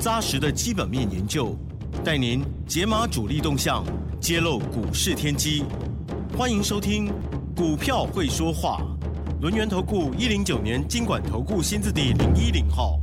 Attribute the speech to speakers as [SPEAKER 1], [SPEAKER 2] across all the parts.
[SPEAKER 1] 扎实的基本面研究，带您解码主力动向，揭露股市天机。欢迎收听《股票会说话》，轮源投顾一零九年经管投顾新字第零一零号。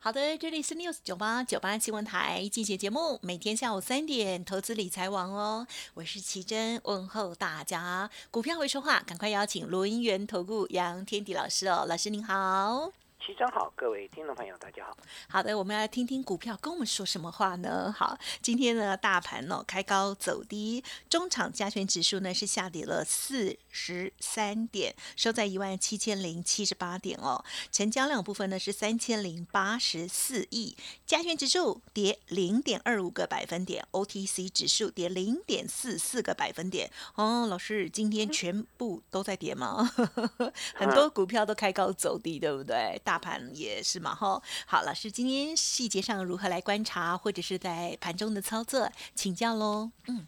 [SPEAKER 2] 好的，这里是 News 九八九八新闻台，进行节目，每天下午三点，投资理财网哦，我是奇珍，问候大家。股票会说话，赶快邀请轮源投顾杨天迪老师哦，老师您好。
[SPEAKER 3] 齐真好，各位听众朋友，大家好。
[SPEAKER 2] 好的，我们来听听股票跟我们说什么话呢？好，今天呢，大盘呢开高走低，中场加权指数呢是下跌了四十三点，收在一万七千零七十八点哦。成交量部分呢是三千零八十四亿，加权指数跌零点二五个百分点，OTC 指数跌零点四四个百分点。哦，老师，今天全部都在跌吗？很多股票都开高走低，对不对？大盘也是嘛，哈。好，老师今天细节上如何来观察，或者是在盘中的操作，请教喽。嗯，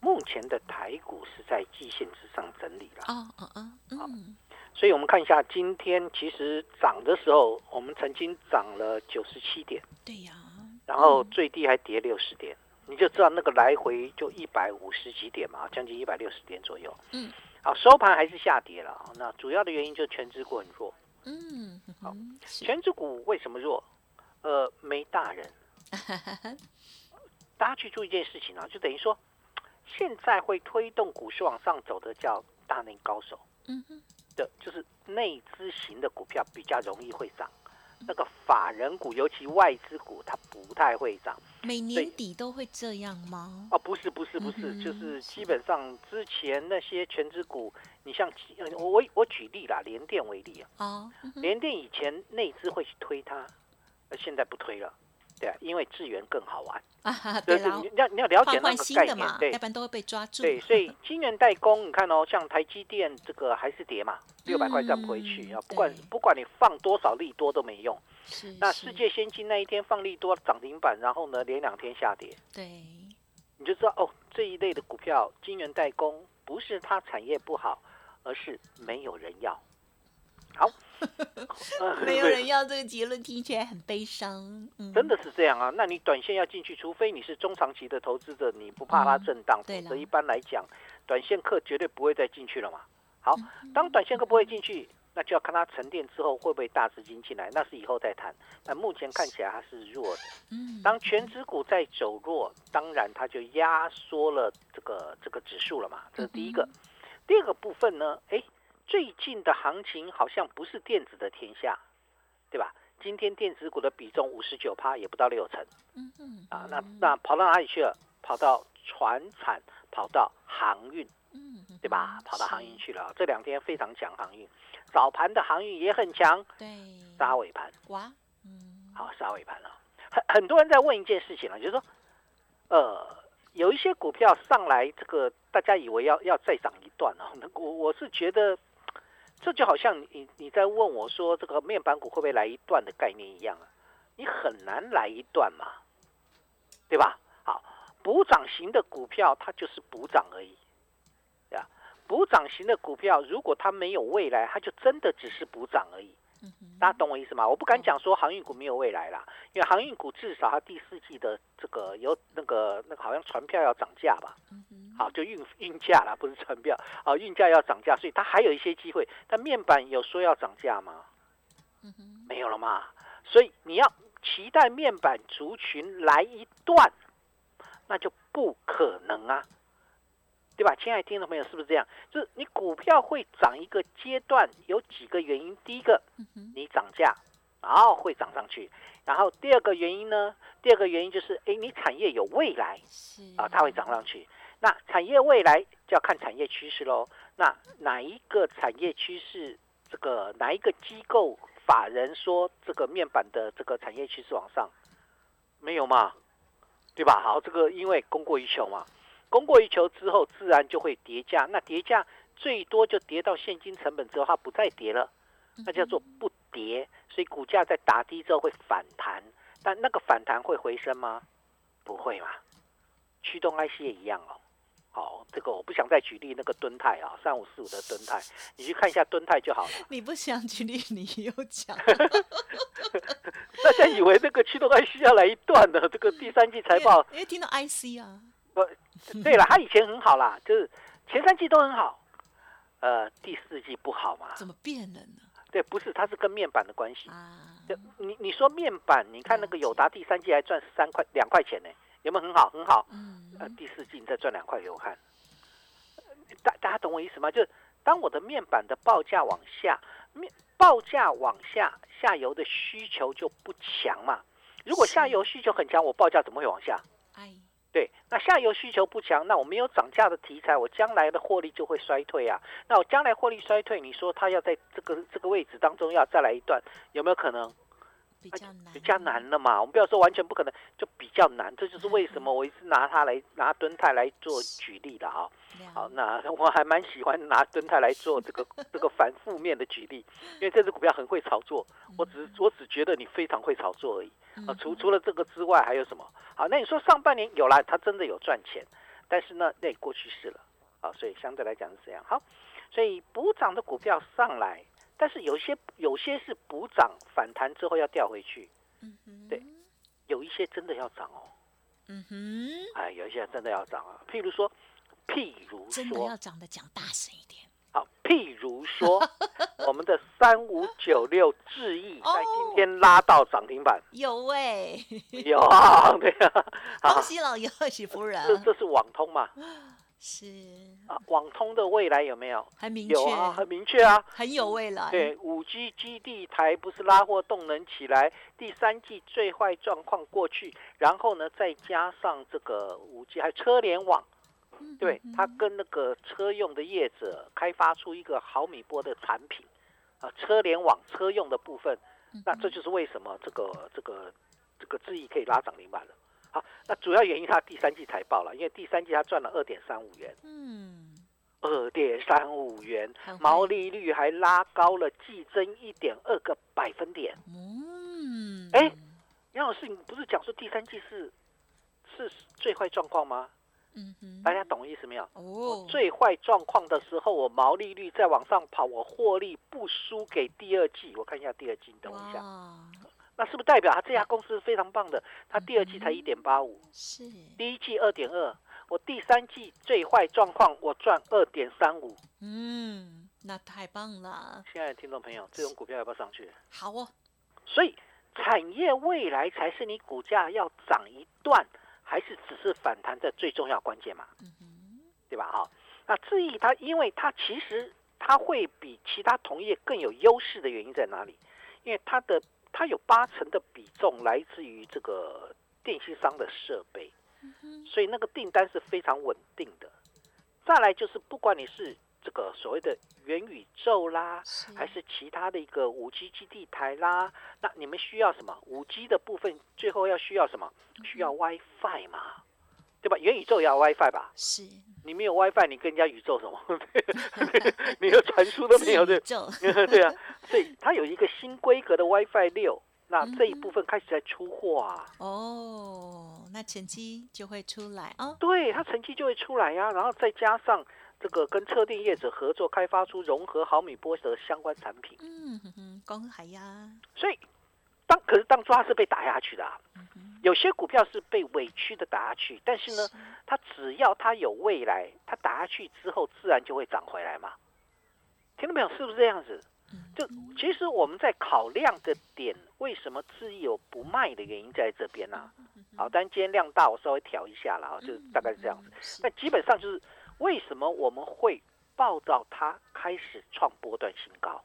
[SPEAKER 3] 目前的台股是在季线之上整理了。
[SPEAKER 2] 哦哦哦，嗯，
[SPEAKER 3] 所以我们看一下今天其实涨的时候，我们曾经涨了九十七点，
[SPEAKER 2] 对呀，
[SPEAKER 3] 然后最低还跌六十点，你就知道那个来回就一百五十几点嘛，将近一百六十点左右。
[SPEAKER 2] 嗯，
[SPEAKER 3] 好，收盘还是下跌了啊。那主要的原因就全指股很弱。
[SPEAKER 2] 嗯，
[SPEAKER 3] 好全指股为什么弱？呃，没大人。大家去注意一件事情啊，就等于说，现在会推动股市往上走的叫大内高手
[SPEAKER 2] 嗯哼，
[SPEAKER 3] 的，就是内资型的股票比较容易会涨。那个法人股，尤其外资股，它不太会涨。
[SPEAKER 2] 每年底都会这样吗？
[SPEAKER 3] 哦，不是，不是，不是，
[SPEAKER 2] 嗯
[SPEAKER 3] 就是基本上之前那些全职股，你像呃我我我举例啦，联电为例啊，
[SPEAKER 2] 哦，
[SPEAKER 3] 联电以前内资会去推它，呃现在不推了，对啊，因为智源更好玩，
[SPEAKER 2] 啊对啦。
[SPEAKER 3] 你，要你要了解那个概念对
[SPEAKER 2] 要不然都会被抓住。
[SPEAKER 3] 对，所以 晶圆代工，你看哦，像台积电这个还是跌嘛，六百块站不回去
[SPEAKER 2] 嗯
[SPEAKER 3] 啊，不管不管你放多少利多都没用。
[SPEAKER 2] 是是。
[SPEAKER 3] 那世界先进那一天放利多涨停板，然后呢连两天下跌，
[SPEAKER 2] 对，
[SPEAKER 3] 你就知道哦，这一类的股票晶圆代工不是它产业不好，而是没有人要。好，呃
[SPEAKER 2] 没有人要这个结论，听起来很悲伤。嗯，
[SPEAKER 3] 真的是这样啊？那你短线要进去，除非你是中长期的投资者，你不怕它
[SPEAKER 2] 嗯
[SPEAKER 3] 震荡，否则一般来讲，短线客绝对不会再进去了嘛。好，
[SPEAKER 2] 嗯
[SPEAKER 3] 当短线客不会进去，那就要看它沉淀之后会不会大资金进来，那是以后再谈。但目前看起来它是弱的。
[SPEAKER 2] 嗯，
[SPEAKER 3] 当全指股在走弱，当然它就压缩了这个这个指数了嘛，这是第一个。第二个部分呢，哎，最近的行情好像不是电子的天下，对吧？今天电子股的比重五十九趴，也不到六成
[SPEAKER 2] 嗯嗯
[SPEAKER 3] 啊。那那跑到哪里去了？跑到船产，跑到航运，
[SPEAKER 2] 嗯，
[SPEAKER 3] 对吧？跑到航运去了。这两天非常强航运，早盘的航运也很强，
[SPEAKER 2] 对，
[SPEAKER 3] 杀尾盘。
[SPEAKER 2] 哇，嗯，
[SPEAKER 3] 好，杀尾盘了。很很多人在问一件事情了，就是说，呃，有一些股票上来，这个大家以为要要再涨一段啊，那我我是觉得，这就好像你你在问我说这个面板股会不会来一段的概念一样啊，你很难来一段嘛，对吧？好，补涨型的股票它就是补涨而已，对吧？补涨型的股票如果它没有未来，它就真的只是补涨而已。大家懂我意思吗？我不敢讲说航运股没有未来啦，因为航运股至少它第四季的这个有那个那个好像船票要涨价吧，好就运运价啦，不是船票。啊，运价要涨价，所以它还有一些机会。但面板有说要涨价吗？没有了嘛，所以你要期待面板族群来一段，那就不可能啊，对吧？亲爱的听众朋友，是不是这样？就是你股票会涨一个阶段，有几个原因。第一个，你涨价，然后会涨上去。然后第二个原因呢？第二个原因就是，哎，你产业有未来
[SPEAKER 2] 是
[SPEAKER 3] 啊，它会涨上去。那产业未来就要看产业趋势喽。那哪一个产业趋势，这个哪一个机构法人说这个面板的这个产业趋势往上，没有嘛？对吧？好，这个因为供过于求嘛，供过于求之后，自然就会叠价。那叠价最多就跌到现金成本之后，它不再跌了，那叫做不跌。所以股价在打低之后会反弹，但那个反弹会回升吗？不会嘛。驱动 IC 也一样哦。好，这个我不想再举例那个敦泰啊，三五四五的敦泰，你去看一下敦泰就好了。
[SPEAKER 2] 你不想举例，你又讲。
[SPEAKER 3] 大家以为那个驱动 IC 要来一段的，这个第三季财报，
[SPEAKER 2] 因为听到 IC 啊。
[SPEAKER 3] 不，对了，他以前很好啦，就是前三季都很好，呃，第四季不好嘛？
[SPEAKER 2] 怎么变了呢？
[SPEAKER 3] 对，不是，它是跟面板的关系啊。你你说面板，你看那个友达第三季还赚三块两块钱呢，有没有很好？很好。嗯。呃，第四季你再赚两块给我看，大大家懂我意思吗？就是当我的面板的报价往下，面报价往下，下游的需求就不强嘛。如果下游需求很强，我报价怎么会往下？哎，对，那下游需求不强，那我没有涨价的题材，我将来的获利就会衰退啊。那我将来获利衰退，你说它要在这个这个位置当中要再来一段，有没有可能？
[SPEAKER 2] 比较难，
[SPEAKER 3] 比较难了嘛。我们不要说完全不可能，就比较难。这就是为什么我一直拿它来拿敦泰来做举例的啊。好，那 我还蛮喜欢拿敦泰来做这个这个反负面的举例，因为这只股票很会炒作。我只我只觉得你非常会炒作而已啊。除除了这个之外，还有什么？好，那你说上半年有了，它真的有赚钱，但是呢，那过去式了啊。所以相对来讲是这样。好，所以补涨的股票上来。但是有些有些是补涨反弹之后要掉回去，嗯哼，对，有一些真的要涨哦，嗯哼，哎，有一些真的要涨啊，譬如说，譬如
[SPEAKER 2] 真的要涨的讲大声一点，
[SPEAKER 3] 好，譬如说 我们的三五九六智毅在今天拉到涨停板，
[SPEAKER 2] 有哎，
[SPEAKER 3] 有啊，对啊，
[SPEAKER 2] 恭喜老爷，贺喜夫人，
[SPEAKER 3] 这这是网通嘛？
[SPEAKER 2] 是。
[SPEAKER 3] 啊，网通的未来有没有？
[SPEAKER 2] 很明确，有
[SPEAKER 3] 啊，很明确啊，
[SPEAKER 2] 很有未来。
[SPEAKER 3] 对，五 G 基地台不是拉货动能起来，第三季最坏状况过去，然后呢，再加上这个五 G 还车联网，对，它跟那个车用的业者开发出一个毫米波的产品啊，车联网车用的部分，那这就是为什么这个这个这个智毅可以拉涨停板了。好，那主要原因它第三季财报了，因为第三季它赚了二点三五元，嗯，二点三五元，毛利率还拉高了，季增一点二个百分点，嗯，哎，杨老师，你不是讲说第三季是是最坏状况吗？嗯哼，大家懂意思没有？哦，最坏状况的时候，我毛利率再往上跑，我获利不输给第二季。我看一下第二季，等我一下。那是不是代表他这家公司非常棒的？他第二季才一点八五，
[SPEAKER 2] 是
[SPEAKER 3] 第一季二点二，我第三季最坏状况我赚二点三五，
[SPEAKER 2] 嗯，那太棒了。
[SPEAKER 3] 亲爱的听众朋友，这种股票要不要上去？
[SPEAKER 2] 好哦。
[SPEAKER 3] 所以产业未来才是你股价要涨一段，还是只是反弹的最重要关键嘛？嗯哼，对吧？哈，那至于它，因为它其实它会比其他同业更有优势的原因在哪里？因为它的。它有八成的比重来自于这个电信商的设备，所以那个订单是非常稳定的。再来就是，不管你是这个所谓的元宇宙啦，还是其他的一个五 G 基地台啦，那你们需要什么？五 G 的部分最后要需要什么？需要 WiFi 嘛，对吧？元宇宙也要 WiFi 吧？
[SPEAKER 2] 是。
[SPEAKER 3] 你没有 WiFi，你跟人家宇宙什么？你的传输都没有对，对啊，所以它有一个新规格的 WiFi 六，那这一部分开始在出货啊。
[SPEAKER 2] 哦，那成绩就会出来啊。
[SPEAKER 3] 对，它成绩就会出来呀，然后再加上这个跟车电业者合作开发出融合毫米波的相关产品。嗯
[SPEAKER 2] 哼哼，公海呀。
[SPEAKER 3] 所以当可是当初它是被打下去的。有些股票是被委屈的打下去，但是呢，它只要它有未来，它打下去之后自然就会涨回来嘛。听到没有？是不是这样子？就其实我们在考量的点，为什么自有不卖的原因在这边呢？好，但今天量大，我稍微调一下了啊，就大概是这样子。那基本上就是为什么我们会报道它开始创波段新高？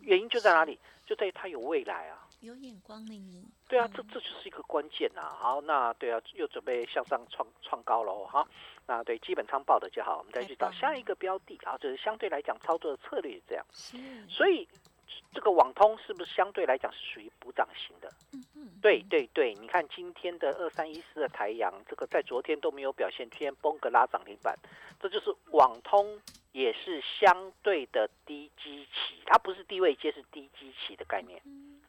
[SPEAKER 3] 原因就在哪里？就在于它有未来啊。
[SPEAKER 2] 有眼光的你，
[SPEAKER 3] 对啊，这这就是一个关键呐。好，那对啊，又准备向上创创高了哈。那对基本仓报的就好，我们再去找下一个标的啊，就是相对来讲操作的策略是这样。所以这个网通是不是相对来讲是属于补涨型的？
[SPEAKER 2] 嗯嗯，
[SPEAKER 3] 对对对，你看今天的二三一四的台阳，这个在昨天都没有表现，今天崩个拉涨停板，这就是网通也是相对的低基期，它不是低位接，是低基期的概念。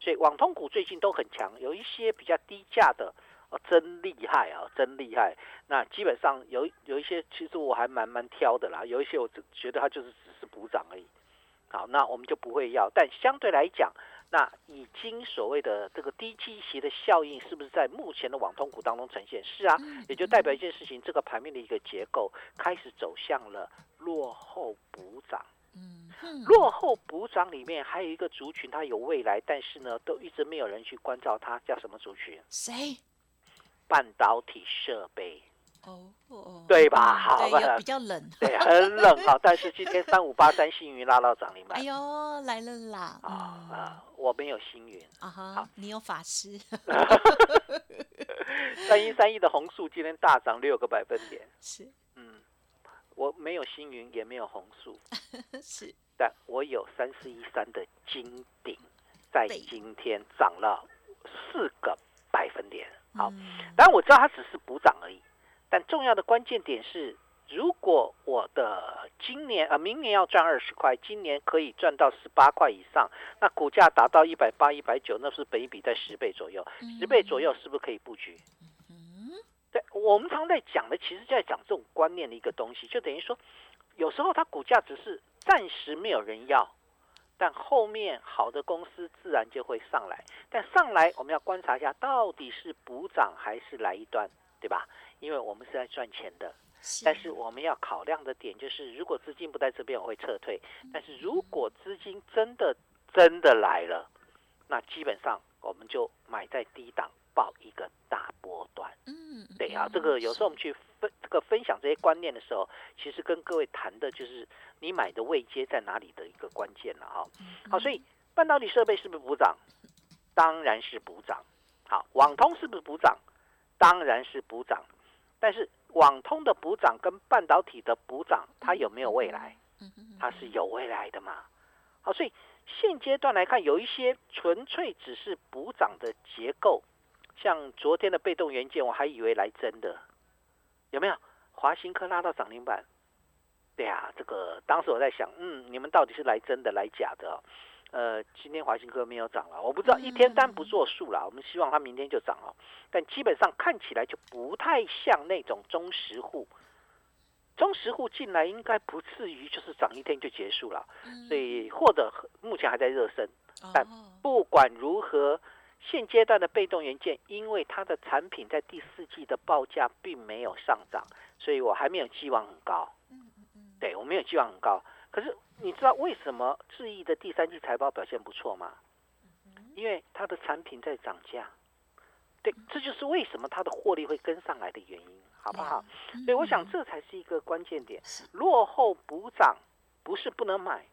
[SPEAKER 3] 所以网通股最近都很强，有一些比较低价的。哦真厉害啊，真厉害！那基本上有有一些，其实我还蛮蛮挑的啦。有一些我觉得它就是只是补涨而已。好，那我们就不会要。但相对来讲，那已经所谓的这个低基期的效应，是不是在目前的网通股当中呈现？是啊，也就代表一件事情，这个盘面的一个结构开始走向了落后补涨。嗯，落后补涨里面还有一个族群，它有未来，但是呢，都一直没有人去关照它，叫什么族群？
[SPEAKER 2] 谁？
[SPEAKER 3] 半导体设备哦哦，对吧？好
[SPEAKER 2] 吧，比较冷，
[SPEAKER 3] 对，很冷啊。但是今天三五八三星云拉到涨停板，
[SPEAKER 2] 哎呦，来了啦！啊
[SPEAKER 3] 啊，我没有星云
[SPEAKER 2] 啊哈，你有法师。
[SPEAKER 3] 三一三一的红树今天大涨六个百分点，
[SPEAKER 2] 是，嗯，
[SPEAKER 3] 我没有星云，也没有红树，
[SPEAKER 2] 是，
[SPEAKER 3] 但我有三四一三的金鼎，在今天涨了四个百分点。好，当然我知道它只是补涨而已，但重要的关键点是，如果我的今年啊明年要赚二十块，今年可以赚到十八块以上，那股价达到一百八、一百九，那是本一比在十倍左右，十倍左右是不是可以布局？对，我们常在讲的，其实就在讲这种观念的一个东西，就等于说，有时候它股价只是暂时没有人要。但后面好的公司自然就会上来，但上来我们要观察一下，到底是补涨还是来一段，对吧？因为我们是在赚钱的，但是我们要考量的点就是，如果资金不在这边，我会撤退；但是如果资金真的真的来了，那基本上我们就买在低档。报一个大波段，嗯，对啊，这个有时候我们去分这个分享这些观念的时候，其实跟各位谈的就是你买的位阶在哪里的一个关键了哈。好，所以半导体设备是不是补涨？当然是补涨。好，网通是不是补涨？当然是补涨。但是网通的补涨跟半导体的补涨，它有没有未来？它是有未来的嘛？好，所以现阶段来看，有一些纯粹只是补涨的结构。像昨天的被动元件，我还以为来真的，有没有？华新科拉到涨停板，对呀，这个当时我在想，嗯，你们到底是来真的来假的？呃，今天华新科没有涨了，我不知道一天单不作数了，我们希望它明天就涨了，但基本上看起来就不太像那种中实户，中实户进来应该不至于就是涨一天就结束了，所以或者目前还在热身，但不管如何。现阶段的被动元件，因为它的产品在第四季的报价并没有上涨，所以我还没有寄望很高。嗯嗯嗯，对我没有寄望很高。可是你知道为什么智毅的第三季财报表现不错吗？因为它的产品在涨价。对，这就是为什么它的获利会跟上来的原因，好不好？所以我想这才是一个关键点。落后补涨不是不能买，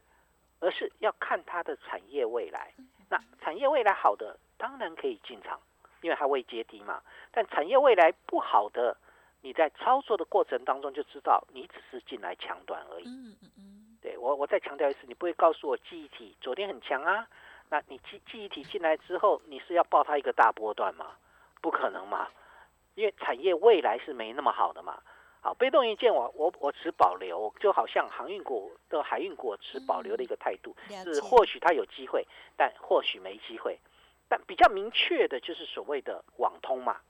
[SPEAKER 3] 而是要看它的产业未来。那产业未来好的。当然可以进场，因为它未接低嘛。但产业未来不好的，你在操作的过程当中就知道，你只是进来抢短而已。嗯嗯嗯。对我，我再强调一次，你不会告诉我记忆体昨天很强啊？那你记记忆体进来之后，你是要报它一个大波段吗？不可能嘛，因为产业未来是没那么好的嘛。好，被动元件我我我持保留，就好像航运股的海运股持保留的一个态度，是或许它有机会，但或许没机会。但比较明确的就是所谓的网通嘛，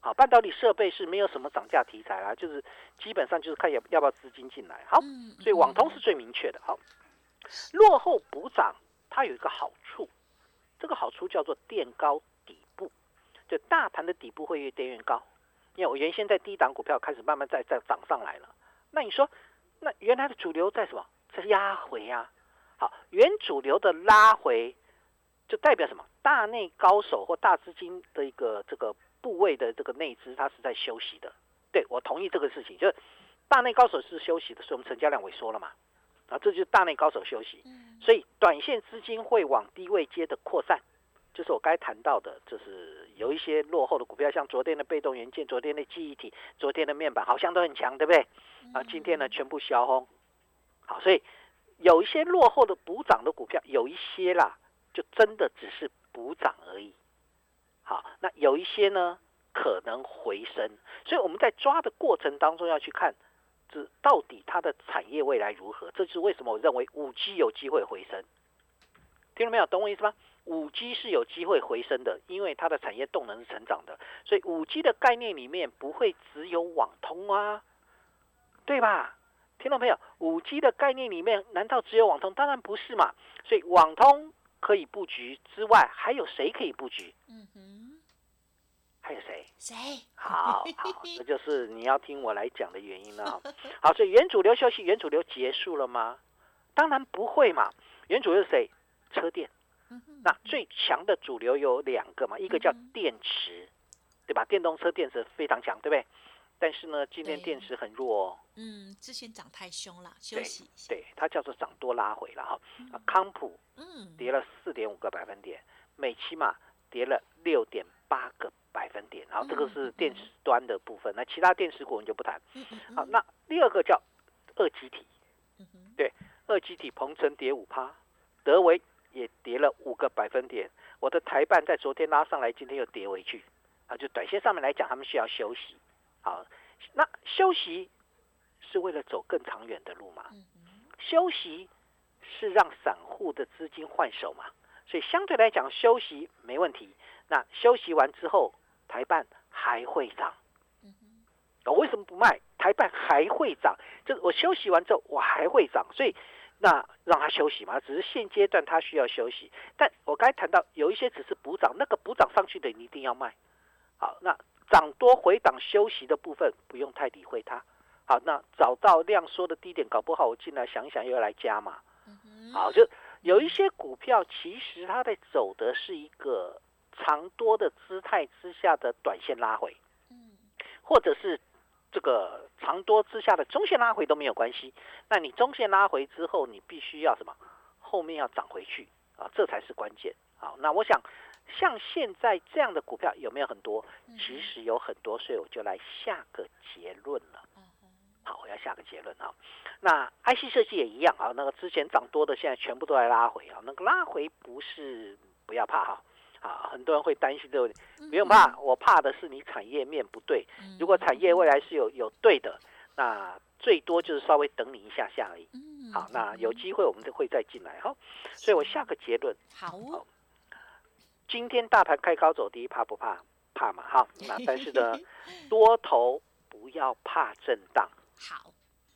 [SPEAKER 3] 好，半导体设备是没有什么涨价题材啦，就是基本上就是看要要不要资金进来，好，所以网通是最明确的。好，落后补涨它有一个好处，这个好处叫做垫高底部，就大盘的底部会越垫越高。因为我原先在低档股票开始慢慢在在涨上来了，那你说，那原来的主流在什么？在压回啊。好，原主流的拉回。就代表什么？大内高手或大资金的一个这个部位的这个内资，它是在休息的。对我同意这个事情，就是大内高手是休息的，所以我们成交量萎缩了嘛。啊，这就是大内高手休息。所以短线资金会往低位接的扩散，就是我该谈到的，就是有一些落后的股票，像昨天的被动元件、昨天的记忆体、昨天的面板，好像都很强，对不对？啊，今天呢全部销轰。好，所以有一些落后的补涨的股票，有一些啦。就真的只是补涨而已。好，那有一些呢可能回升，所以我们在抓的过程当中要去看，这到底它的产业未来如何。这就是为什么我认为五 G 有机会回升。听到没有？懂我意思吗？五 G 是有机会回升的，因为它的产业动能是成长的，所以五 G 的概念里面不会只有网通啊，对吧？听到没有？五 G 的概念里面难道只有网通？当然不是嘛。所以网通可以布局之外，还有谁可以布局？嗯哼，还有谁？
[SPEAKER 2] 谁？
[SPEAKER 3] 好好，这就是你要听我来讲的原因了。好，所以原主流休息，原主流结束了吗？当然不会嘛。原主流是谁？车电。那最强的主流有两个嘛，一个叫电池，对吧？电动车电池非常强，对不对？但是呢，今天电池很弱
[SPEAKER 2] 哦。嗯，之前涨太凶了，休息。
[SPEAKER 3] 对，它叫做涨多拉回了哈。啊康普嗯跌了四点五个百分点，美期嘛跌了六点八个百分点，然后这个是电池端的部分。那其他电池股我们就不谈。好，那第二个叫二极体，对，二极体鹏程跌五趴，德维也跌了五个百分点。我的台办在昨天拉上来，今天又跌回去啊。就短线上面来讲，他们需要休息。好，那休息是为了走更长远的路嘛？休息是让散户的资金换手嘛？所以相对来讲，休息没问题。那休息完之后，台办还会涨。我为什么不卖？台办还会涨，就是我休息完之后，我还会涨。所以那让他休息嘛，只是现阶段他需要休息。但我刚才谈到有一些只是补涨，那个补涨上去的你一定要卖。好，那。涨多回档休息的部分不用太理会它。好，那找到量缩的低点，搞不好我进来想一想又要来加嘛。好，就有一些股票其实它在走的是一个长多的姿态之下的短线拉回，或者是这个长多之下的中线拉回都没有关系。那你中线拉回之后，你必须要什么？后面要涨回去啊，这才是关键。好，那我想。像现在这样的股票有没有很多？其实有很多，所以我就来下个结论了。好，我要下个结论啊。那 IC 设计也一样啊。那个之前涨多的，现在全部都在拉回啊。那个拉回不是不要怕哈啊，很多人会担心这个，不用怕。我怕的是你产业面不对。如果产业未来是有有对的，那最多就是稍微等你一下下而已。好，那有机会我们就会再进来哈。所以我下个结论。
[SPEAKER 2] 好。
[SPEAKER 3] 今天大盘开高走低，怕不怕？怕嘛，哈。那但是呢，多头不要怕震荡。
[SPEAKER 2] 好，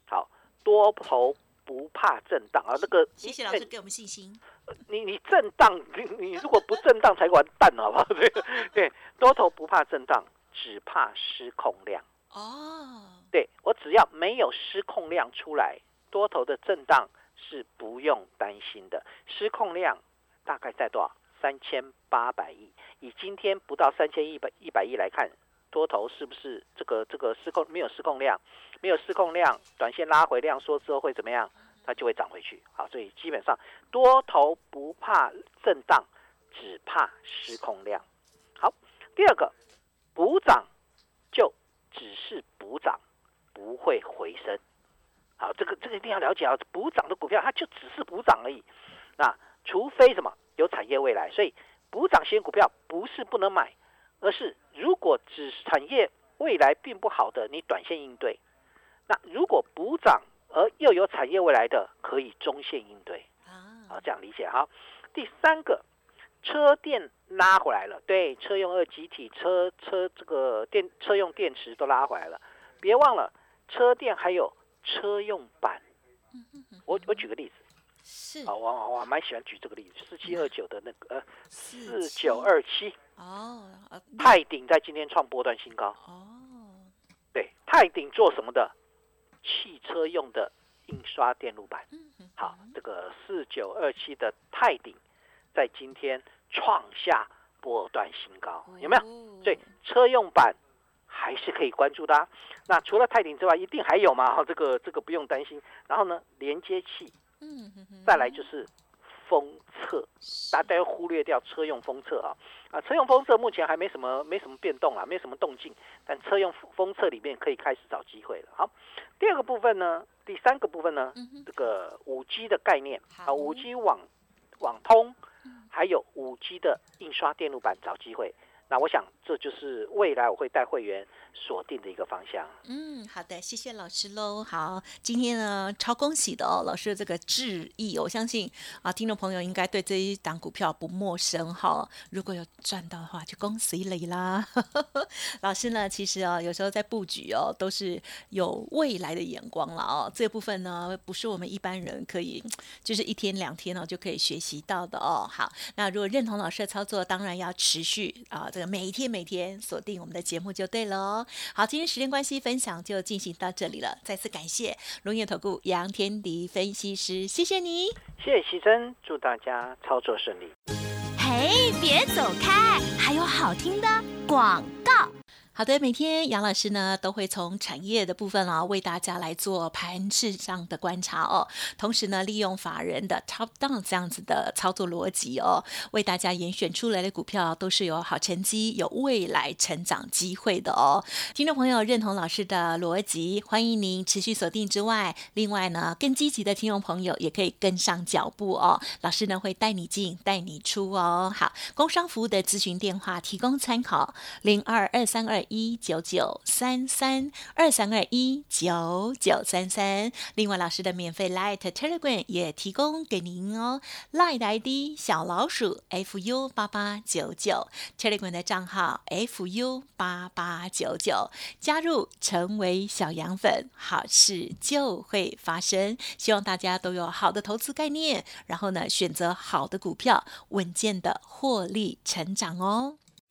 [SPEAKER 3] 好，多头不怕震荡啊。那个，
[SPEAKER 2] 谢谢老师给我们信心。
[SPEAKER 3] 你你震荡，你你如果不震荡才完蛋，好不好？对对，多头不怕震荡，只怕失控量。哦，对我只要没有失控量出来，多头的震荡是不用担心的。失控量大概在多少？三千八百亿，以今天不到三千一百一百亿来看，多头是不是这个这个失控没有失控量，没有失控量，短线拉回量缩之后会怎么样？它就会涨回去。好，所以基本上多头不怕震荡，只怕失控量。好，第二个补涨就只是补涨，不会回升。好，这个这个一定要了解啊，补涨的股票它就只是补涨而已。那除非什么？有产业未来，所以补涨型股票不是不能买，而是如果只是产业未来并不好的，你短线应对；那如果补涨而又有产业未来的，可以中线应对。啊，这样理解哈。第三个，车电拉回来了，对，车用二极体、车车这个电车用电池都拉回来了。别忘了，车电还有车用板。我我举个例子。
[SPEAKER 2] 是
[SPEAKER 3] 啊，我我蛮喜欢举这个例子，四七二九的那个呃，四九二七哦，泰鼎在今天创波段新高哦，对，泰鼎做什么的？汽车用的印刷电路板。好，这个四九二七的泰鼎在今天创下波段新高，有没有？所以车用板还是可以关注的。那除了泰鼎之外，一定还有嘛？这个这个不用担心。然后呢，连接器。嗯，再来就是封测，大家要忽略掉车用封测啊啊，车用封测目前还没什么没什么变动啊，没什么动静，但车用封测里面可以开始找机会了。好，第二个部分呢，第三个部分呢，这个五 G 的概念啊，五 G 网网通，还有五 G 的印刷电路板找机会。那我想这就是未来我会带会员。锁定的一个方向。
[SPEAKER 2] 嗯，好的，谢谢老师喽。好，今天呢超恭喜的哦，老师的这个致意，我相信啊，听众朋友应该对这一档股票不陌生哈。如果有赚到的话，就恭喜你啦。老师呢，其实哦，有时候在布局哦，都是有未来的眼光了哦。这部分呢，不是我们一般人可以就是一天两天哦就可以学习到的哦。好，那如果认同老师的操作，当然要持续啊，这个每一天每天锁定我们的节目就对了哦。好，今天时间关系，分享就进行到这里了。再次感谢龙岩投顾杨天迪分析师，谢谢你，
[SPEAKER 3] 谢谢喜珍，祝大家操作顺利。
[SPEAKER 4] 嘿，别走开，还有好听的广告。
[SPEAKER 2] 好的，每天杨老师呢都会从产业的部分啊为大家来做盘势上的观察哦，同时呢利用法人的 top down 这样子的操作逻辑哦，为大家严选出来的股票都是有好成绩、有未来成长机会的哦。听众朋友认同老师的逻辑，欢迎您持续锁定之外，另外呢更积极的听众朋友也可以跟上脚步哦。老师呢会带你进、带你出哦。好，工商服务的咨询电话提供参考：零二二三二。一九九三三二三二一九九三三，另外老师的免费 Light Telegram 也提供给您哦，Light ID 小老鼠 fu 八八九九，Telegram 的账号 fu 八八九九，加入成为小羊粉，好事就会发生。希望大家都有好的投资概念，然后呢选择好的股票，稳健的获利成长哦。